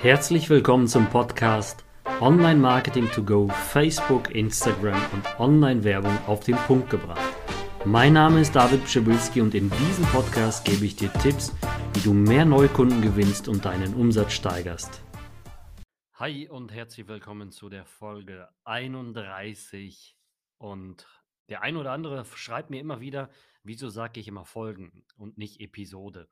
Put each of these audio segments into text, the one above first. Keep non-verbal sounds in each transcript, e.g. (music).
Herzlich willkommen zum Podcast Online Marketing to Go, Facebook, Instagram und Online-Werbung auf den Punkt gebracht. Mein Name ist David Pschibilski und in diesem Podcast gebe ich dir Tipps, wie du mehr Neukunden gewinnst und deinen Umsatz steigerst. Hi und herzlich willkommen zu der Folge 31. Und der ein oder andere schreibt mir immer wieder, wieso sage ich immer Folgen und nicht Episode.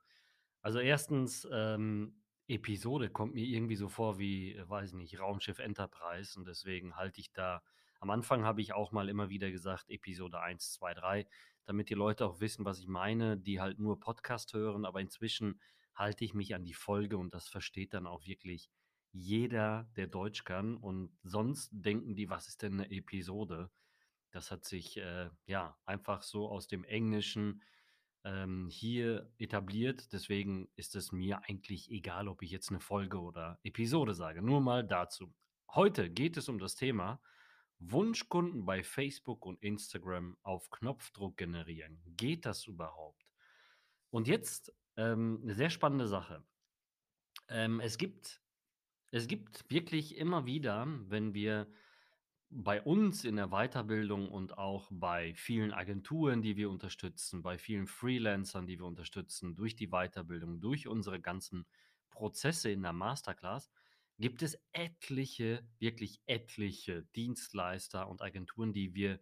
Also erstens, ähm, Episode kommt mir irgendwie so vor wie, äh, weiß nicht, Raumschiff Enterprise und deswegen halte ich da am Anfang habe ich auch mal immer wieder gesagt, Episode 1, 2, 3, damit die Leute auch wissen, was ich meine, die halt nur Podcast hören, aber inzwischen halte ich mich an die Folge und das versteht dann auch wirklich jeder, der Deutsch kann und sonst denken die, was ist denn eine Episode? Das hat sich äh, ja einfach so aus dem Englischen ähm, hier etabliert. Deswegen ist es mir eigentlich egal, ob ich jetzt eine Folge oder Episode sage. Nur mal dazu. Heute geht es um das Thema Wunschkunden bei Facebook und Instagram auf Knopfdruck generieren. Geht das überhaupt? Und jetzt ähm, eine sehr spannende Sache. Ähm, es gibt es gibt wirklich immer wieder, wenn wir bei uns in der Weiterbildung und auch bei vielen Agenturen, die wir unterstützen, bei vielen Freelancern, die wir unterstützen, durch die Weiterbildung, durch unsere ganzen Prozesse in der Masterclass, gibt es etliche, wirklich etliche Dienstleister und Agenturen, die wir,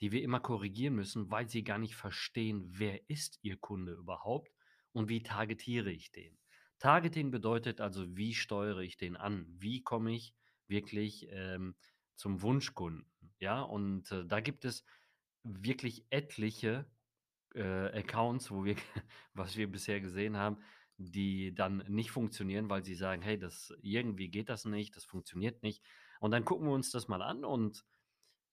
die wir immer korrigieren müssen, weil sie gar nicht verstehen, wer ist ihr Kunde überhaupt und wie targetiere ich den. Targeting bedeutet also, wie steuere ich den an? Wie komme ich wirklich ähm, zum Wunschkunden. Ja, und äh, da gibt es wirklich etliche äh, Accounts, wo wir, (laughs) was wir bisher gesehen haben, die dann nicht funktionieren, weil sie sagen, hey, das irgendwie geht das nicht, das funktioniert nicht. Und dann gucken wir uns das mal an und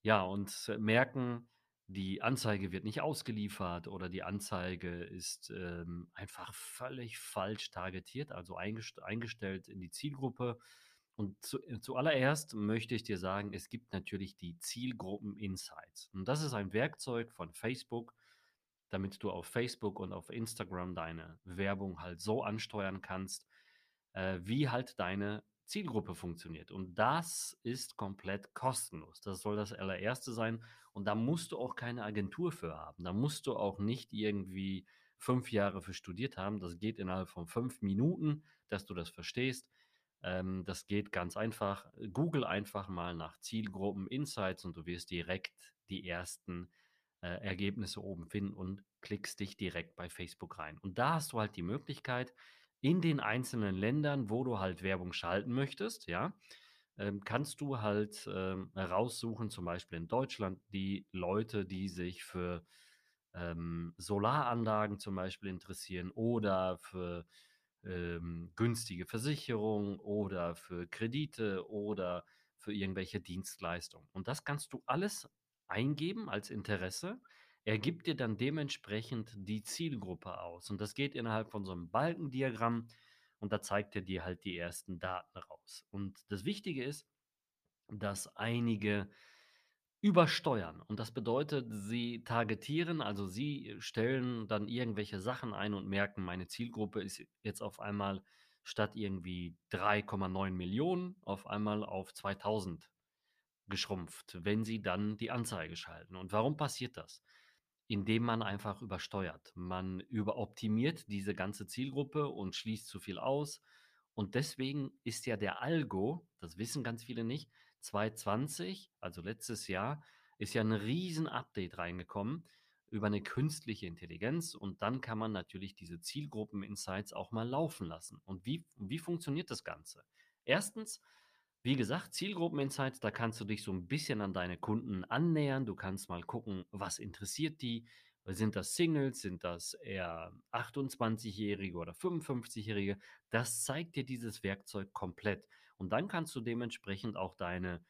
ja, und merken, die Anzeige wird nicht ausgeliefert oder die Anzeige ist ähm, einfach völlig falsch targetiert, also eingest eingestellt in die Zielgruppe und zu, äh, zuallererst möchte ich dir sagen, es gibt natürlich die Zielgruppen Insights. Und das ist ein Werkzeug von Facebook, damit du auf Facebook und auf Instagram deine Werbung halt so ansteuern kannst, äh, wie halt deine Zielgruppe funktioniert. Und das ist komplett kostenlos. Das soll das allererste sein. Und da musst du auch keine Agentur für haben. Da musst du auch nicht irgendwie fünf Jahre für studiert haben. Das geht innerhalb von fünf Minuten, dass du das verstehst. Ähm, das geht ganz einfach. Google einfach mal nach Zielgruppen Insights und du wirst direkt die ersten äh, Ergebnisse oben finden und klickst dich direkt bei Facebook rein. Und da hast du halt die Möglichkeit, in den einzelnen Ländern, wo du halt Werbung schalten möchtest, ja, ähm, kannst du halt ähm, raussuchen, zum Beispiel in Deutschland, die Leute, die sich für ähm, Solaranlagen zum Beispiel interessieren oder für ähm, günstige Versicherung oder für Kredite oder für irgendwelche Dienstleistungen. Und das kannst du alles eingeben als Interesse. Er gibt dir dann dementsprechend die Zielgruppe aus. Und das geht innerhalb von so einem Balkendiagramm und da zeigt er dir halt die ersten Daten raus. Und das Wichtige ist, dass einige übersteuern. Und das bedeutet, sie targetieren, also sie stellen dann irgendwelche Sachen ein und merken, meine Zielgruppe ist jetzt auf einmal statt irgendwie 3,9 Millionen auf einmal auf 2000 geschrumpft, wenn sie dann die Anzeige schalten. Und warum passiert das? Indem man einfach übersteuert. Man überoptimiert diese ganze Zielgruppe und schließt zu viel aus. Und deswegen ist ja der Algo, das wissen ganz viele nicht, 2020, also letztes Jahr, ist ja ein riesen Update reingekommen über eine künstliche Intelligenz und dann kann man natürlich diese Zielgruppen-Insights auch mal laufen lassen. Und wie, wie funktioniert das Ganze? Erstens, wie gesagt, Zielgruppen-Insights, da kannst du dich so ein bisschen an deine Kunden annähern. Du kannst mal gucken, was interessiert die. Sind das Singles? Sind das eher 28-Jährige oder 55-Jährige? Das zeigt dir dieses Werkzeug komplett. Und dann kannst du dementsprechend auch deine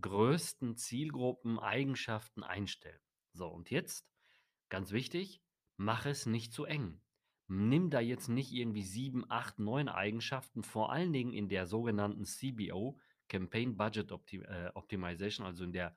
größten Zielgruppen, Eigenschaften einstellen. So, und jetzt, ganz wichtig, mach es nicht zu eng. Nimm da jetzt nicht irgendwie sieben, acht, neun Eigenschaften, vor allen Dingen in der sogenannten CBO, Campaign Budget Optim äh, Optimization, also in der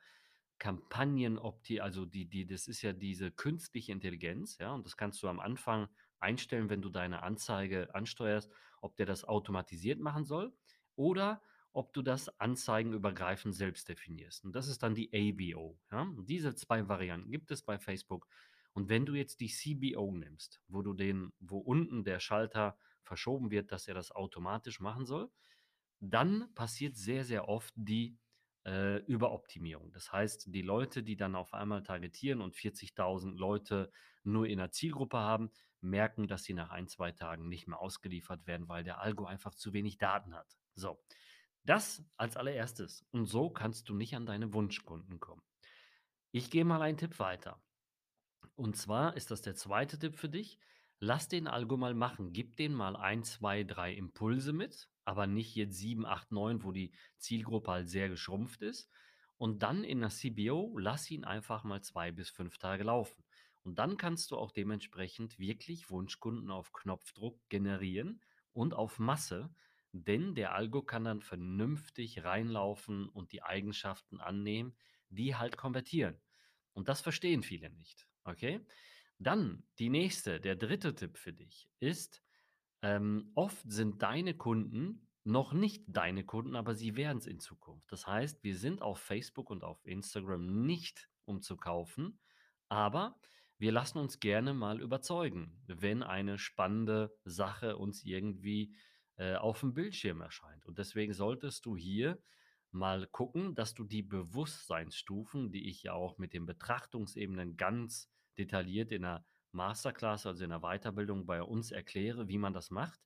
Kampagnen, also die, die, das ist ja diese künstliche Intelligenz, ja, und das kannst du am Anfang einstellen, wenn du deine Anzeige ansteuerst, ob der das automatisiert machen soll oder ob du das anzeigenübergreifend selbst definierst. Und das ist dann die ABO. Ja? Diese zwei Varianten gibt es bei Facebook. Und wenn du jetzt die CBO nimmst, wo du den, wo unten der Schalter verschoben wird, dass er das automatisch machen soll, dann passiert sehr, sehr oft die äh, Überoptimierung. Das heißt, die Leute, die dann auf einmal targetieren und 40.000 Leute nur in der Zielgruppe haben, merken, dass sie nach ein, zwei Tagen nicht mehr ausgeliefert werden, weil der Algo einfach zu wenig Daten hat. So, das als allererstes. Und so kannst du nicht an deine Wunschkunden kommen. Ich gehe mal einen Tipp weiter. Und zwar ist das der zweite Tipp für dich. Lass den Algo mal machen. Gib den mal ein, zwei, drei Impulse mit, aber nicht jetzt sieben, acht, neun, wo die Zielgruppe halt sehr geschrumpft ist. Und dann in der CBO lass ihn einfach mal zwei bis fünf Tage laufen. Und dann kannst du auch dementsprechend wirklich Wunschkunden auf Knopfdruck generieren und auf Masse, denn der Algo kann dann vernünftig reinlaufen und die Eigenschaften annehmen, die halt konvertieren. Und das verstehen viele nicht. Okay? Dann die nächste, der dritte Tipp für dich ist, ähm, oft sind deine Kunden noch nicht deine Kunden, aber sie werden es in Zukunft. Das heißt, wir sind auf Facebook und auf Instagram nicht, um zu kaufen, aber wir lassen uns gerne mal überzeugen, wenn eine spannende Sache uns irgendwie äh, auf dem Bildschirm erscheint. Und deswegen solltest du hier mal gucken, dass du die Bewusstseinsstufen, die ich ja auch mit den Betrachtungsebenen ganz detailliert in der Masterclass, also in der Weiterbildung bei uns erkläre, wie man das macht,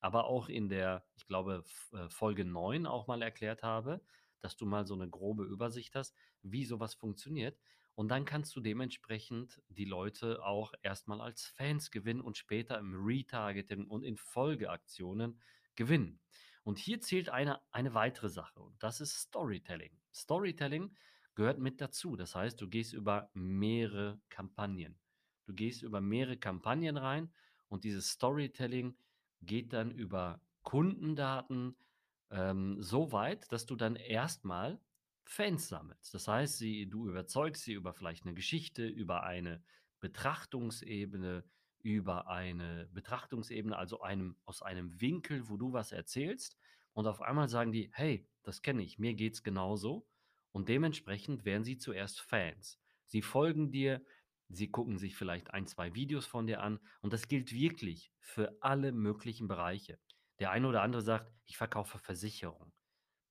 aber auch in der, ich glaube, äh, Folge 9 auch mal erklärt habe, dass du mal so eine grobe Übersicht hast, wie sowas funktioniert. Und dann kannst du dementsprechend die Leute auch erstmal als Fans gewinnen und später im Retargeting und in Folgeaktionen gewinnen. Und hier zählt eine, eine weitere Sache und das ist Storytelling. Storytelling gehört mit dazu. Das heißt, du gehst über mehrere Kampagnen. Du gehst über mehrere Kampagnen rein und dieses Storytelling geht dann über Kundendaten ähm, so weit, dass du dann erstmal Fans sammelst. Das heißt, sie, du überzeugst sie über vielleicht eine Geschichte, über eine Betrachtungsebene, über eine Betrachtungsebene, also einem, aus einem Winkel, wo du was erzählst. Und auf einmal sagen die, hey, das kenne ich, mir geht es genauso. Und dementsprechend werden sie zuerst Fans. Sie folgen dir, sie gucken sich vielleicht ein, zwei Videos von dir an. Und das gilt wirklich für alle möglichen Bereiche. Der eine oder andere sagt, ich verkaufe Versicherung.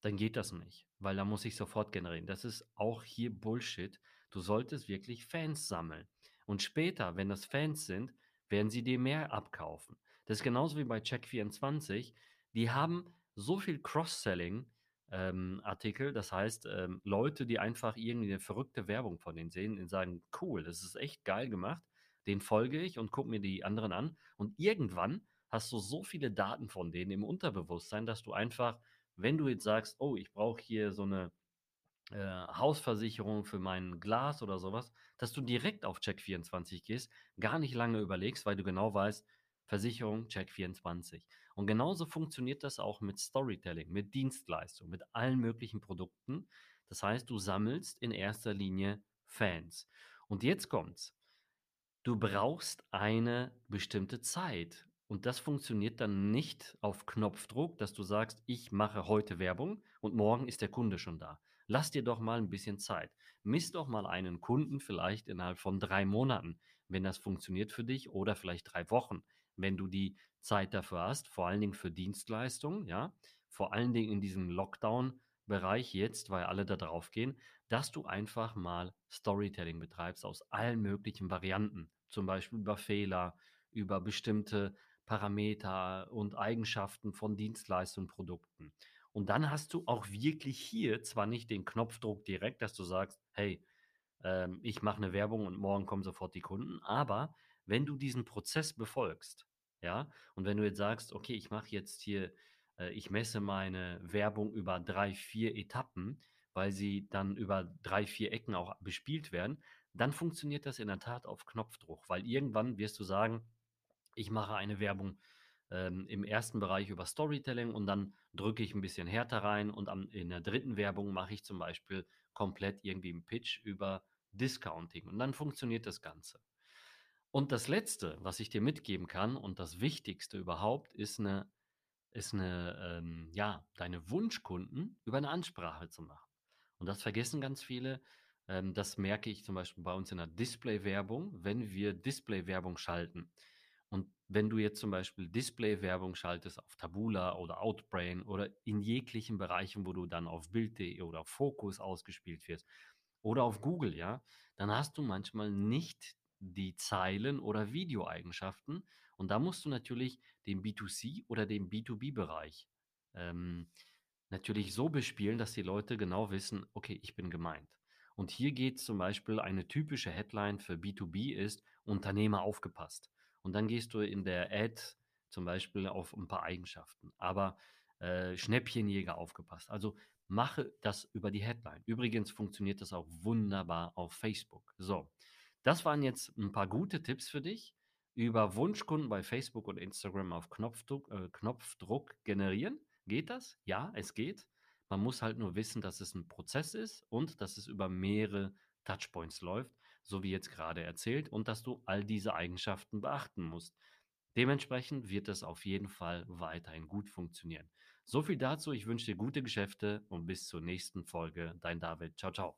Dann geht das nicht, weil da muss ich sofort generieren. Das ist auch hier Bullshit. Du solltest wirklich Fans sammeln. Und später, wenn das Fans sind, werden sie dir mehr abkaufen. Das ist genauso wie bei Check24. Die haben so viel Cross-Selling, ähm, Artikel. Das heißt, ähm, Leute, die einfach irgendwie eine verrückte Werbung von denen sehen und sagen, cool, das ist echt geil gemacht, den folge ich und gucke mir die anderen an. Und irgendwann hast du so viele Daten von denen im Unterbewusstsein, dass du einfach, wenn du jetzt sagst, oh, ich brauche hier so eine äh, Hausversicherung für mein Glas oder sowas, dass du direkt auf Check24 gehst, gar nicht lange überlegst, weil du genau weißt, Versicherung, Check24. Und genauso funktioniert das auch mit Storytelling, mit Dienstleistung, mit allen möglichen Produkten. Das heißt, du sammelst in erster Linie Fans. Und jetzt kommt's. Du brauchst eine bestimmte Zeit. Und das funktioniert dann nicht auf Knopfdruck, dass du sagst, ich mache heute Werbung und morgen ist der Kunde schon da. Lass dir doch mal ein bisschen Zeit. Miss doch mal einen Kunden vielleicht innerhalb von drei Monaten, wenn das funktioniert für dich, oder vielleicht drei Wochen wenn du die Zeit dafür hast, vor allen Dingen für Dienstleistungen, ja, vor allen Dingen in diesem Lockdown-Bereich jetzt, weil alle da drauf gehen, dass du einfach mal Storytelling betreibst aus allen möglichen Varianten, zum Beispiel über Fehler, über bestimmte Parameter und Eigenschaften von Dienstleistungen und Produkten. Und dann hast du auch wirklich hier zwar nicht den Knopfdruck direkt, dass du sagst, hey, ähm, ich mache eine Werbung und morgen kommen sofort die Kunden, aber wenn du diesen Prozess befolgst, ja, und wenn du jetzt sagst, okay, ich mache jetzt hier, äh, ich messe meine Werbung über drei, vier Etappen, weil sie dann über drei, vier Ecken auch bespielt werden, dann funktioniert das in der Tat auf Knopfdruck, weil irgendwann wirst du sagen, ich mache eine Werbung ähm, im ersten Bereich über Storytelling und dann drücke ich ein bisschen härter rein und am, in der dritten Werbung mache ich zum Beispiel komplett irgendwie einen Pitch über Discounting und dann funktioniert das Ganze. Und das Letzte, was ich dir mitgeben kann und das Wichtigste überhaupt, ist eine ist eine, ähm, ja, deine Wunschkunden über eine Ansprache zu machen. Und das vergessen ganz viele. Ähm, das merke ich zum Beispiel bei uns in der Display-Werbung, wenn wir Display-Werbung schalten. Und wenn du jetzt zum Beispiel Display-Werbung schaltest auf Tabula oder Outbrain oder in jeglichen Bereichen, wo du dann auf Bild.de oder auf Focus ausgespielt wirst oder auf Google, ja, dann hast du manchmal nicht die Zeilen oder Videoeigenschaften. Und da musst du natürlich den B2C oder den B2B-Bereich ähm, natürlich so bespielen, dass die Leute genau wissen, okay, ich bin gemeint. Und hier geht zum Beispiel eine typische Headline für B2B ist Unternehmer aufgepasst. Und dann gehst du in der Ad zum Beispiel auf ein paar Eigenschaften. Aber äh, Schnäppchenjäger aufgepasst. Also mache das über die Headline. Übrigens funktioniert das auch wunderbar auf Facebook. So, das waren jetzt ein paar gute Tipps für dich über Wunschkunden bei Facebook und Instagram auf Knopfdruck, äh, Knopfdruck generieren. Geht das? Ja, es geht. Man muss halt nur wissen, dass es ein Prozess ist und dass es über mehrere Touchpoints läuft so wie jetzt gerade erzählt, und dass du all diese Eigenschaften beachten musst. Dementsprechend wird es auf jeden Fall weiterhin gut funktionieren. So viel dazu. Ich wünsche dir gute Geschäfte und bis zur nächsten Folge. Dein David. Ciao, ciao.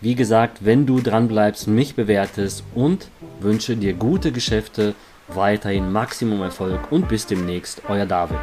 wie gesagt, wenn du dran bleibst, mich bewertest und wünsche dir gute Geschäfte, weiterhin Maximum Erfolg und bis demnächst, euer David.